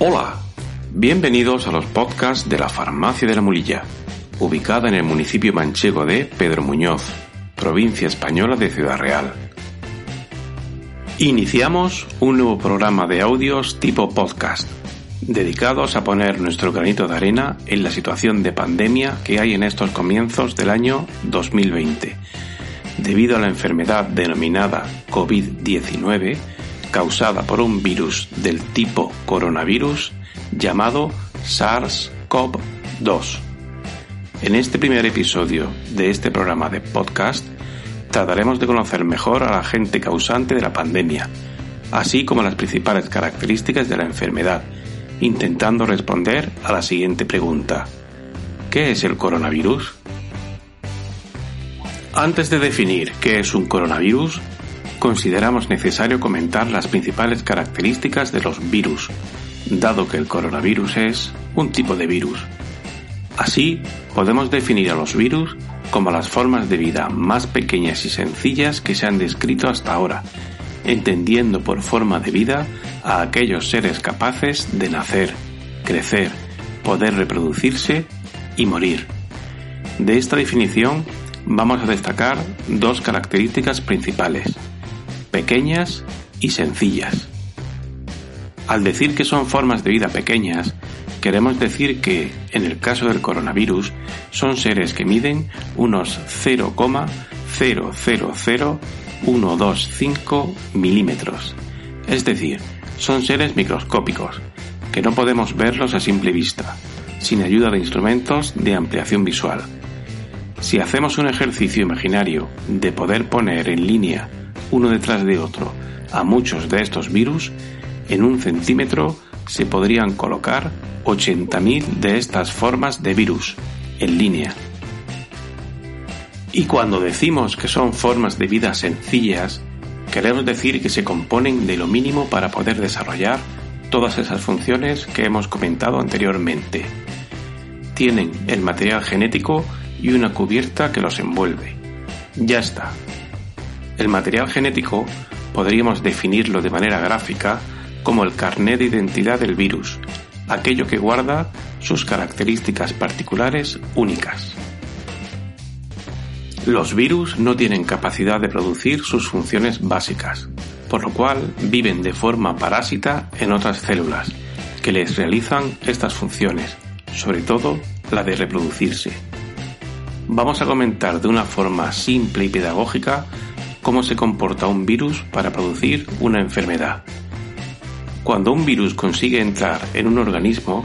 Hola, bienvenidos a los podcasts de la Farmacia de la Mulilla, ubicada en el municipio manchego de Pedro Muñoz, provincia española de Ciudad Real. Iniciamos un nuevo programa de audios tipo podcast, dedicados a poner nuestro granito de arena en la situación de pandemia que hay en estos comienzos del año 2020, debido a la enfermedad denominada COVID-19, causada por un virus del tipo coronavirus llamado SARS-CoV-2. En este primer episodio de este programa de podcast trataremos de conocer mejor al agente causante de la pandemia, así como las principales características de la enfermedad, intentando responder a la siguiente pregunta. ¿Qué es el coronavirus? Antes de definir qué es un coronavirus, consideramos necesario comentar las principales características de los virus, dado que el coronavirus es un tipo de virus. Así, podemos definir a los virus como las formas de vida más pequeñas y sencillas que se han descrito hasta ahora, entendiendo por forma de vida a aquellos seres capaces de nacer, crecer, poder reproducirse y morir. De esta definición vamos a destacar dos características principales pequeñas y sencillas. Al decir que son formas de vida pequeñas, queremos decir que, en el caso del coronavirus, son seres que miden unos 0,000125 milímetros. Es decir, son seres microscópicos, que no podemos verlos a simple vista, sin ayuda de instrumentos de ampliación visual. Si hacemos un ejercicio imaginario de poder poner en línea uno detrás de otro a muchos de estos virus, en un centímetro se podrían colocar 80.000 de estas formas de virus en línea. Y cuando decimos que son formas de vida sencillas, queremos decir que se componen de lo mínimo para poder desarrollar todas esas funciones que hemos comentado anteriormente. Tienen el material genético y una cubierta que los envuelve. Ya está, el material genético podríamos definirlo de manera gráfica como el carnet de identidad del virus, aquello que guarda sus características particulares únicas. Los virus no tienen capacidad de producir sus funciones básicas, por lo cual viven de forma parásita en otras células, que les realizan estas funciones, sobre todo la de reproducirse. Vamos a comentar de una forma simple y pedagógica cómo se comporta un virus para producir una enfermedad. Cuando un virus consigue entrar en un organismo,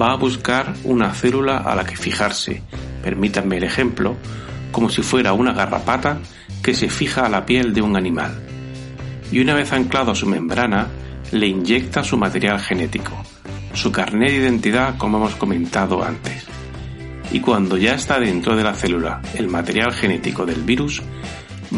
va a buscar una célula a la que fijarse, permítanme el ejemplo, como si fuera una garrapata que se fija a la piel de un animal. Y una vez anclado a su membrana, le inyecta su material genético, su carnet de identidad como hemos comentado antes. Y cuando ya está dentro de la célula el material genético del virus,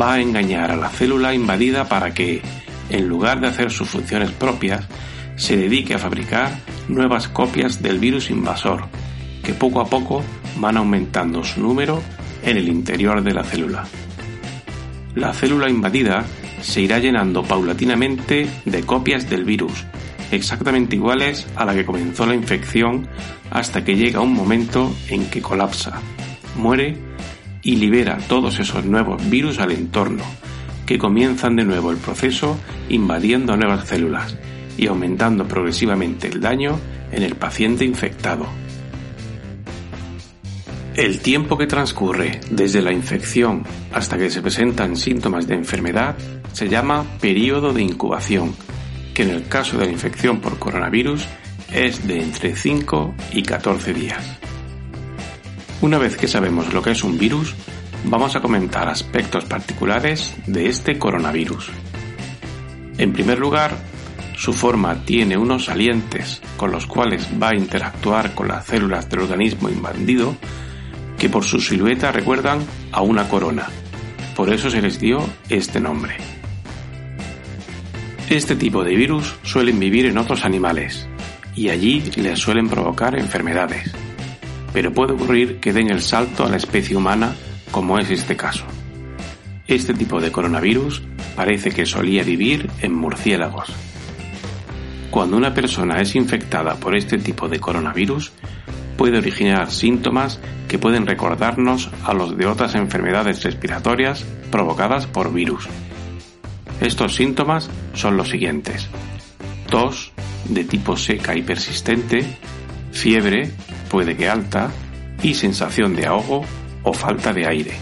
va a engañar a la célula invadida para que, en lugar de hacer sus funciones propias, se dedique a fabricar nuevas copias del virus invasor, que poco a poco van aumentando su número en el interior de la célula. La célula invadida se irá llenando paulatinamente de copias del virus, exactamente iguales a la que comenzó la infección hasta que llega un momento en que colapsa, muere y libera todos esos nuevos virus al entorno, que comienzan de nuevo el proceso invadiendo nuevas células y aumentando progresivamente el daño en el paciente infectado. El tiempo que transcurre desde la infección hasta que se presentan síntomas de enfermedad se llama periodo de incubación, que en el caso de la infección por coronavirus es de entre 5 y 14 días. Una vez que sabemos lo que es un virus, vamos a comentar aspectos particulares de este coronavirus. En primer lugar, su forma tiene unos salientes con los cuales va a interactuar con las células del organismo invadido que por su silueta recuerdan a una corona. Por eso se les dio este nombre. Este tipo de virus suelen vivir en otros animales y allí les suelen provocar enfermedades. Pero puede ocurrir que den el salto a la especie humana como es este caso. Este tipo de coronavirus parece que solía vivir en murciélagos. Cuando una persona es infectada por este tipo de coronavirus, puede originar síntomas que pueden recordarnos a los de otras enfermedades respiratorias provocadas por virus. Estos síntomas son los siguientes. Tos de tipo seca y persistente, fiebre, puede que alta, y sensación de ahogo o falta de aire.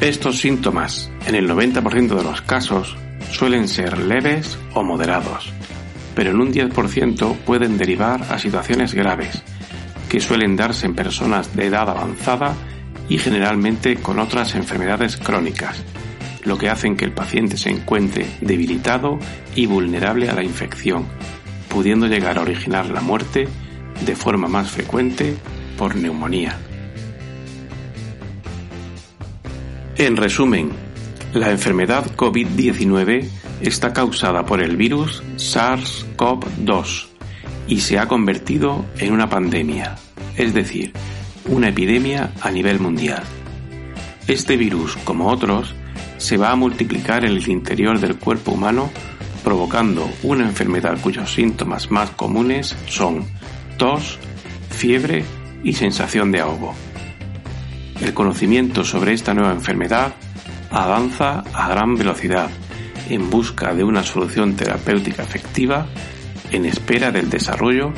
Estos síntomas, en el 90% de los casos, suelen ser leves o moderados, pero en un 10% pueden derivar a situaciones graves, que suelen darse en personas de edad avanzada y generalmente con otras enfermedades crónicas, lo que hacen que el paciente se encuentre debilitado y vulnerable a la infección, pudiendo llegar a originar la muerte de forma más frecuente por neumonía. En resumen, la enfermedad COVID-19 está causada por el virus SARS-CoV-2 y se ha convertido en una pandemia, es decir, una epidemia a nivel mundial. Este virus, como otros, se va a multiplicar en el interior del cuerpo humano provocando una enfermedad cuyos síntomas más comunes son tos, fiebre y sensación de ahogo. El conocimiento sobre esta nueva enfermedad avanza a gran velocidad en busca de una solución terapéutica efectiva en espera del desarrollo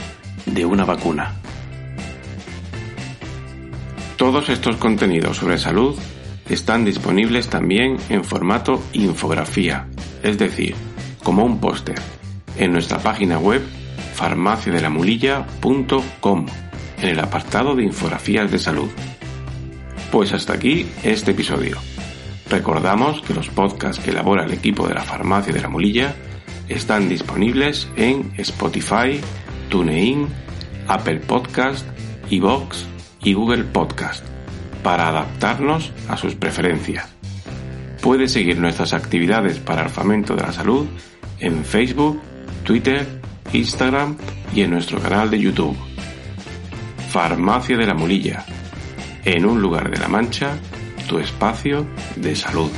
de una vacuna. Todos estos contenidos sobre salud están disponibles también en formato infografía, es decir, como un póster, en nuestra página web farmaciadelamulilla.com en el apartado de infografías de salud. Pues hasta aquí este episodio. Recordamos que los podcasts que elabora el equipo de la Farmacia de la Mulilla están disponibles en Spotify, TuneIn, Apple Podcast, iVoox y Google Podcast para adaptarnos a sus preferencias. Puede seguir nuestras actividades para el fomento de la salud en Facebook, Twitter, Instagram y en nuestro canal de YouTube. Farmacia de la Mulilla, en un lugar de la Mancha tu espacio de salud.